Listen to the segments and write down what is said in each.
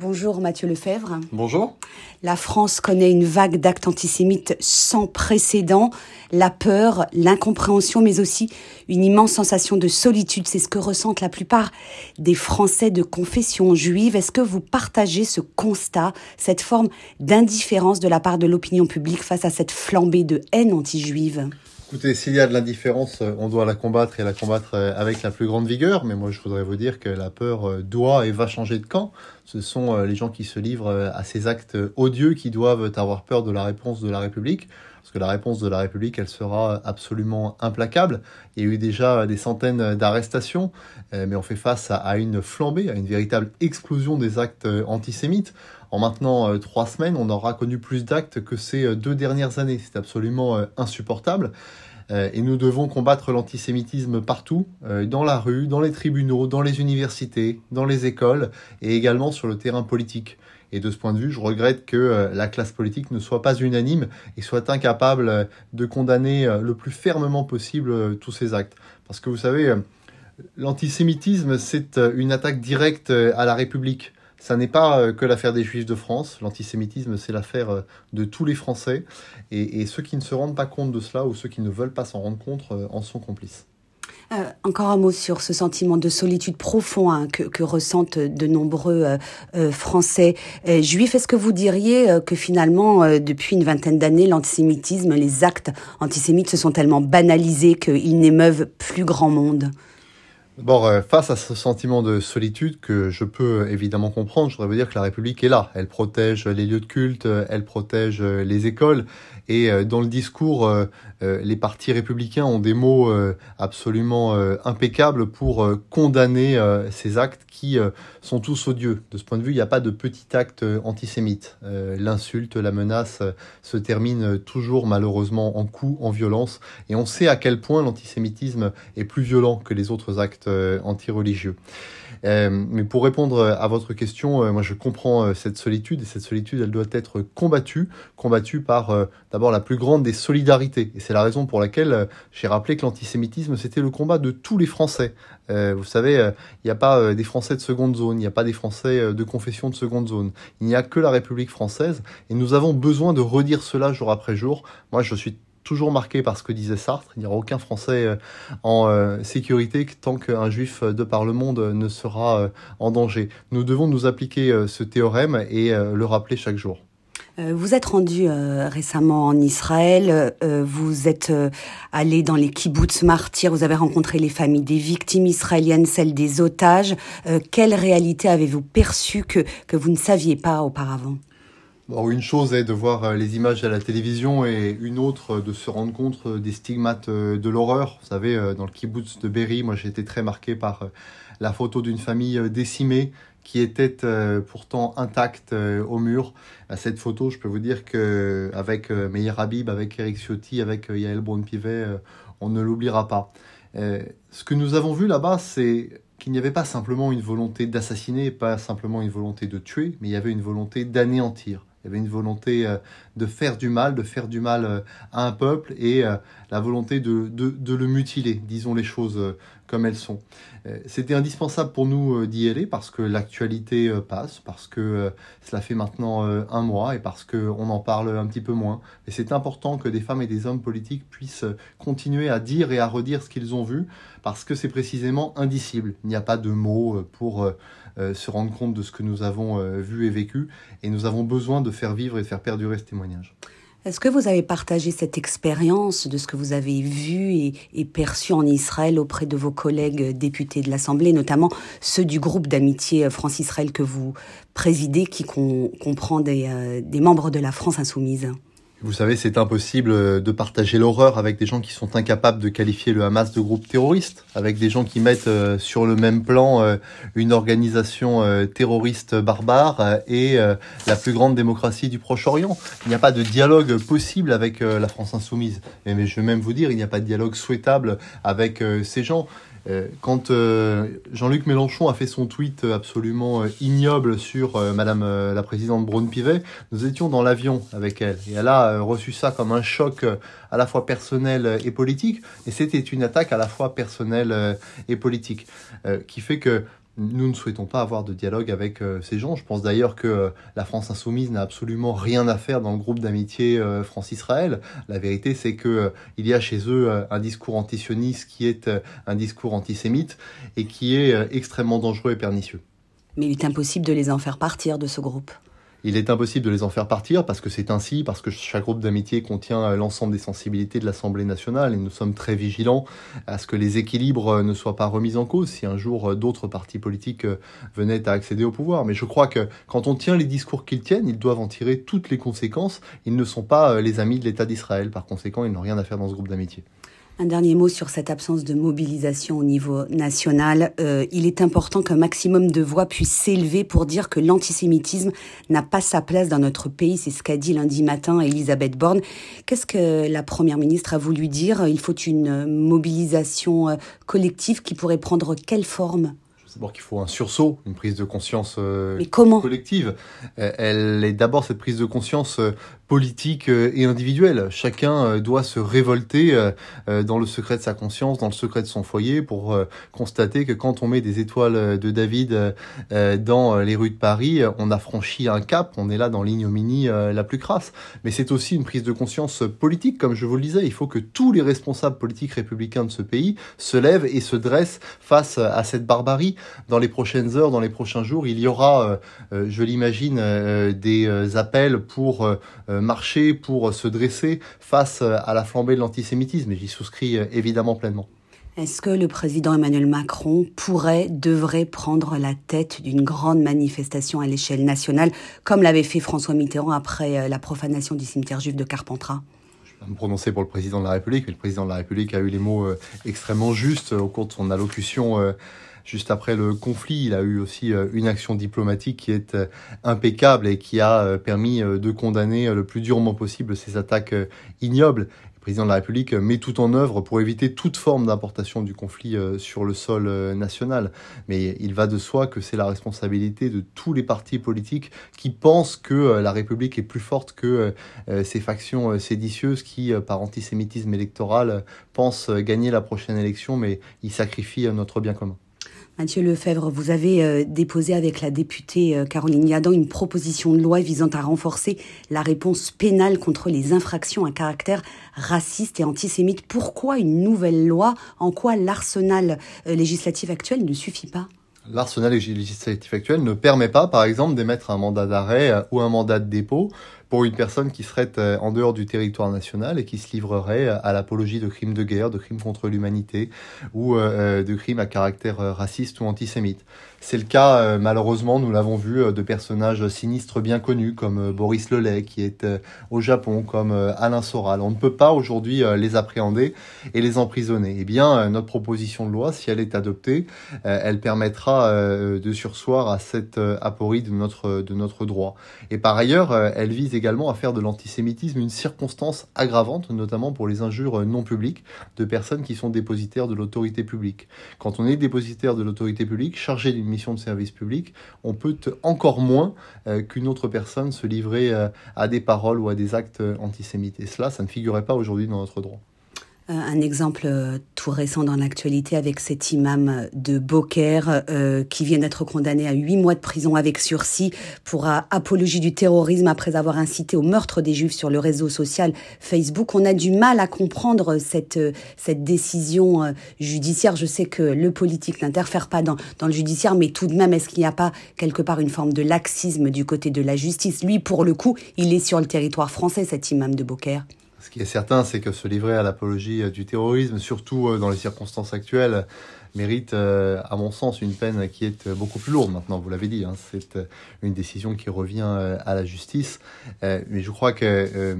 Bonjour Mathieu Lefebvre. Bonjour. La France connaît une vague d'actes antisémites sans précédent. La peur, l'incompréhension, mais aussi une immense sensation de solitude. C'est ce que ressentent la plupart des Français de confession juive. Est-ce que vous partagez ce constat, cette forme d'indifférence de la part de l'opinion publique face à cette flambée de haine anti-juive? Écoutez, s'il y a de l'indifférence, euh, on doit la combattre et la combattre euh, avec la plus grande vigueur. Mais moi, je voudrais vous dire que la peur euh, doit et va changer de camp. Ce sont les gens qui se livrent à ces actes odieux qui doivent avoir peur de la réponse de la République. Parce que la réponse de la République, elle sera absolument implacable. Il y a eu déjà des centaines d'arrestations, mais on fait face à une flambée, à une véritable explosion des actes antisémites. En maintenant trois semaines, on aura connu plus d'actes que ces deux dernières années. C'est absolument insupportable. Euh, et nous devons combattre l'antisémitisme partout, euh, dans la rue, dans les tribunaux, dans les universités, dans les écoles et également sur le terrain politique. Et de ce point de vue, je regrette que euh, la classe politique ne soit pas unanime et soit incapable de condamner le plus fermement possible tous ces actes. Parce que vous savez, l'antisémitisme, c'est une attaque directe à la République. Ça n'est pas euh, que l'affaire des Juifs de France. L'antisémitisme, c'est l'affaire euh, de tous les Français. Et, ceux qui ne se rendent pas compte de cela ou ceux qui ne veulent pas s'en rendre compte euh, en sont complices. Encore un mot sur ce sentiment de solitude profond hein, que, ressentent de nombreux Français juifs. Est-ce que vous diriez que finalement, depuis une vingtaine d'années, l'antisémitisme, les actes antisémites se sont tellement banalisés qu'ils n'émeuvent plus grand monde? Bon, euh, face à ce sentiment de solitude que je peux évidemment comprendre, je voudrais vous dire que la République est là. Elle protège les lieux de culte, elle protège les écoles. Et euh, dans le discours, euh, les partis républicains ont des mots absolument impeccables pour condamner ces actes qui sont tous odieux. De ce point de vue, il n'y a pas de petit acte antisémite. L'insulte, la menace se termine toujours malheureusement en coups, en violence. Et on sait à quel point l'antisémitisme est plus violent que les autres actes euh, anti-religieux. Euh, mais pour répondre à votre question, euh, moi je comprends cette solitude et cette solitude elle doit être combattue, combattue par d'abord la plus grande des solidarités. Et c'est la raison pour laquelle j'ai rappelé que l'antisémitisme c'était le combat de tous les Français. vous savez, il n'y a pas des Français de seconde zone, il n'y a pas des Français de confession de seconde zone. Il n'y a que la République française et nous avons besoin de redire cela jour après jour. Moi je suis toujours marqué par ce que disait Sartre. Il n'y aura aucun Français euh, en euh, sécurité tant qu'un Juif de par le monde ne sera euh, en danger. Nous devons nous appliquer ce théorème et le rappeler chaque jour. Vous êtes rendu récemment en Israël, vous êtes allé dans les kibbutz martyrs, vous avez rencontré les familles des victimes israéliennes, celles des otages. quelle réalité avez-vous perçue que, que vous ne saviez pas auparavant? Une chose est de voir euh, les images à la télévision et une autre euh, de se rendre compte euh, des stigmates de l'horreur. Vous savez, dans le kibbutz de Berry, moi j'ai été très marqué par la photo d'une famille décimée qui était pourtant intacte au mur. Cette photo, je peux vous dire que avec Meir Habib, avec Eric Ciotti, avec Yael Braun-Pivet, on ne l'oubliera pas. Ce que nous avons vu là-bas, c'est qu'il n'y avait pas simplement une volonté d'assassiner, pas simplement une volonté de tuer, mais il y avait une volonté d'anéantir. Il y avait une volonté euh, de faire du mal, de faire du mal euh, à un peuple et euh, la volonté de, de, le mutiler, disons les choses comme elles sont. C'était indispensable pour nous d'y aller parce que l'actualité passe, parce que cela fait maintenant un mois et parce qu'on en parle un petit peu moins. Et c'est important que des femmes et des hommes politiques puissent continuer à dire et à redire ce qu'ils ont vu parce que c'est précisément indicible. Il n'y a pas de mots pour euh, se rendre compte de ce que nous avons euh, vu et vécu. Et nous avons besoin de faire vivre et de faire perdurer ce témoignage. Est-ce que vous avez partagé cette expérience de ce que vous avez vu et, perçu en Israël auprès de vos collègues députés de l'Assemblée, notamment ceux du groupe d'amitié France-Israël que vous présidez, qui comprend des, euh, des membres de la France insoumise? Vous savez, c'est impossible euh, de partager l'horreur avec des gens qui sont incapables de qualifier le Hamas de groupe terroriste, avec des gens qui mettent euh, sur le même plan euh, une organisation terroriste barbare et la plus grande démocratie du Proche-Orient. Il n'y a pas de dialogue possible avec la France insoumise. Mais je vais même vous dire, il n'y a pas de dialogue souhaitable avec ces gens. Euh, quand euh, Jean-Luc Mélenchon a fait son tweet absolument euh, ignoble sur Madame la présidente Braun-Pivet, nous étions dans l'avion avec elle. Et elle a reçu ça comme un choc à la fois personnel et politique. Et c'était une attaque à la fois personnelle et politique. Qui fait que nous ne souhaitons pas avoir de dialogue avec ces gens. Je pense d'ailleurs que la France insoumise n'a absolument rien à faire dans le groupe d'amitié France-Israël. La vérité, c'est que il y a chez eux un discours antisioniste qui est un discours antisémite et qui est extrêmement dangereux et pernicieux. Mais il est impossible de les en faire partir de ce groupe. Il est impossible de les en faire partir parce que c'est ainsi, parce que chaque groupe d'amitié contient euh, l'ensemble des sensibilités de l'Assemblée nationale et nous sommes très vigilants à ce que les équilibres euh, ne soient pas remis en cause si un jour euh, d'autres partis politiques venaient à accéder au pouvoir. Mais je crois que quand on tient les discours qu'ils tiennent, ils doivent en tirer toutes les conséquences. Ils ne sont pas les amis de l'État d'Israël. Par conséquent, ils n'ont rien à faire dans ce groupe d'amitié. Un dernier mot sur cette absence de mobilisation au niveau national. Euh, il est important qu'un maximum de voix puisse s'élever pour dire que l'antisémitisme n'a pas sa place dans notre pays. C'est ce qu'a dit lundi matin Elisabeth Borne. Qu'est-ce que la Première ministre a voulu dire? Il faut une mobilisation euh, collective qui pourrait prendre quelle forme? D'abord qu'il faut un sursaut, une prise de conscience euh, Mais comment? collective. Elle est d'abord cette prise de conscience politique euh, et individuelle. Chacun euh, doit se révolter euh, dans le secret de sa conscience, dans le secret de son foyer, pour constater que quand on met des étoiles de David dans les rues de Paris, on a franchi un cap, on est là dans l'ignominie la plus crasse. Mais c'est aussi une prise de conscience politique, comme je vous le disais. Il faut que tous les responsables politiques républicains de ce pays se lèvent et se dressent face à cette barbarie. Dans les prochaines heures, dans les prochains jours, il y aura, je l'imagine, des appels pour marcher, pour se dresser face à la flambée de l'antisémitisme, et j'y souscris euh, évidemment pleinement. Est-ce que le président Emmanuel Macron pourrait, devrait prendre la tête d'une grande manifestation à l'échelle nationale, comme l'avait fait François Mitterrand après euh, la profanation du cimetière juif de Carpentras? Je vais me prononcer pour le président de la République, mais le président de la République a eu les mots euh, extrêmement justes au cours de son allocution juste après le conflit, il a eu aussi euh, une action diplomatique qui est euh, impeccable et qui a euh, permis de condamner le plus durement possible ces attaques ignobles. Le président de la République met tout en œuvre pour éviter toute forme d'importation du conflit sur le sol national. Mais il va de soi que c'est la responsabilité de tous les partis politiques qui pensent que la République est plus forte que ces factions séditieuses qui, par antisémitisme électoral, pensent gagner la prochaine élection, mais ils sacrifient notre bien commun. Mathieu Lefebvre, vous avez euh, déposé avec la députée euh, Caroline Yadan une proposition de loi visant à renforcer la réponse pénale contre les infractions à caractère raciste et antisémite. Pourquoi une nouvelle loi? En quoi l'arsenal euh, législatif actuel ne suffit pas? L'arsenal législatif actuel ne permet pas, par exemple, d'émettre un mandat d'arrêt ou un mandat de dépôt pour une personne qui serait euh, en dehors du territoire national et qui se livrerait euh, à l'apologie de crimes de guerre, de crimes contre l'humanité ou euh, de crimes à caractère raciste ou antisémite. C'est le cas, malheureusement, nous l'avons vu, de personnages sinistres bien connus comme Boris Lelay qui est au Japon, comme Alain Soral. On ne peut pas aujourd'hui les appréhender et les emprisonner. Eh bien, notre proposition de loi, si elle est adoptée, elle permettra de sursoir à cette aporie de notre, de notre droit. Et par ailleurs, elle vise également à faire de l'antisémitisme une circonstance aggravante, notamment pour les injures non publiques de personnes qui sont dépositaires de l'autorité publique. Quand on est dépositaire de l'autorité publique, chargé d'une mission de service public, on peut encore moins euh, qu'une autre personne se livrer euh, à des paroles ou à des actes antisémites. Et cela, ça ne figurait pas aujourd'hui dans notre droit. Euh, un exemple euh, tout récent dans l'actualité avec cet imam de Beaucaire euh, qui vient d'être condamné à huit mois de prison avec sursis pour apologie du terrorisme après avoir incité au meurtre des juifs sur le réseau social Facebook. On a du mal à comprendre cette, décision judiciaire. Je sais que le politique n'interfère pas dans, dans le judiciaire, mais tout de même, est-ce qu'il n'y a pas quelque part une forme de laxisme du côté de la justice? Lui, pour le coup, il est sur le territoire français, cet imam de Beaucaire. Ce qui est certain, c'est que se livrer à l'apologie euh, du terrorisme, surtout euh, dans les circonstances actuelles, mérite, euh, à mon sens, une peine qui est beaucoup plus lourde. Maintenant, vous l'avez dit, hein, c'est une décision qui revient à la justice. Mais je crois que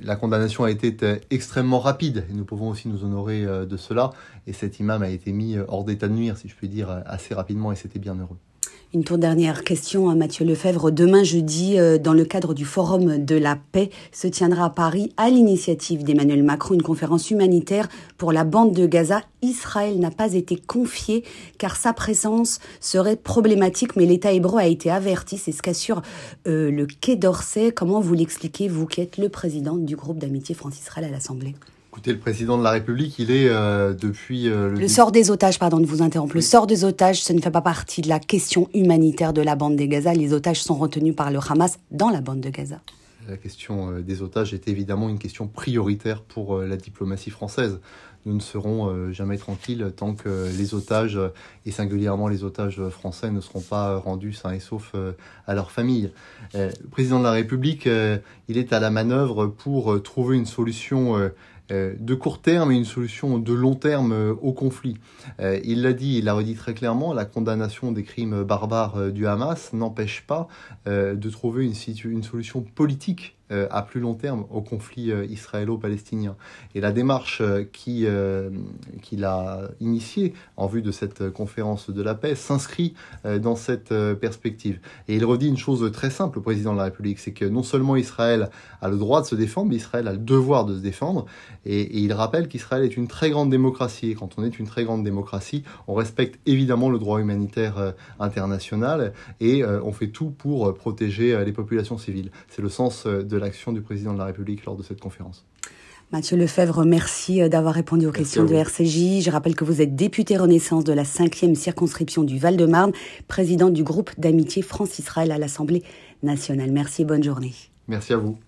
la condamnation a été extrêmement rapide et nous pouvons aussi nous honorer de cela. Et cet imam a été mis hors d'état de nuire, si je puis dire, assez rapidement et c'était bien heureux. Une toute dernière question à Mathieu Lefebvre. Demain jeudi, euh, dans le cadre du Forum de la paix, se tiendra à Paris, à l'initiative d'Emmanuel Macron, une conférence humanitaire pour la bande de Gaza. Israël n'a pas été confié car sa présence serait problématique, mais l'État hébreu a été averti. C'est ce qu'assure euh, le Quai d'Orsay. Comment vous l'expliquez, vous qui êtes le président du groupe d'amitié France-Israël à l'Assemblée? Écoutez, le président de la République, il est euh, depuis... Euh, le, sort des otages, pardon de vous interrompre, le sort des otages, ce ne fait pas partie de la question humanitaire de la bande de Gaza. Les otages sont retenus par le Hamas dans la bande de Gaza. La question euh, des otages est évidemment une question prioritaire pour la diplomatie française. Nous ne serons jamais tranquilles tant que les otages, et singulièrement les otages français, ne seront pas rendus sains et saufs à leur famille. Le président de la République, il est à la manœuvre pour trouver une solution de court terme et une solution de long terme euh, au conflit. Euh, il l'a dit, il l'a redit très clairement, la condamnation des crimes barbares du Hamas n'empêche pas de trouver une, une solution politique euh, à plus long terme au conflit euh, israélo-palestinien. Et la démarche euh, qu'il a initiée en vue de cette conférence de la paix s'inscrit dans cette perspective. Et il redit une chose très simple au président de la République, c'est que non seulement Israël a le droit de se défendre, mais Israël a le devoir de se défendre. Et, et il rappelle qu'Israël est une très grande démocratie. Et quand on est une très grande démocratie, on respecte évidemment le droit humanitaire international et on fait tout pour protéger les populations civiles. C'est le sens de l'action du président de la République lors de cette conférence. Mathieu Lefebvre, merci euh, d'avoir répondu aux questions de RCJ. Je rappelle que vous êtes député Renaissance de la 5e circonscription du Val-de-Marne, président du groupe d'amitié France-Israël à l'Assemblée nationale. Merci et bonne journée. Merci à vous.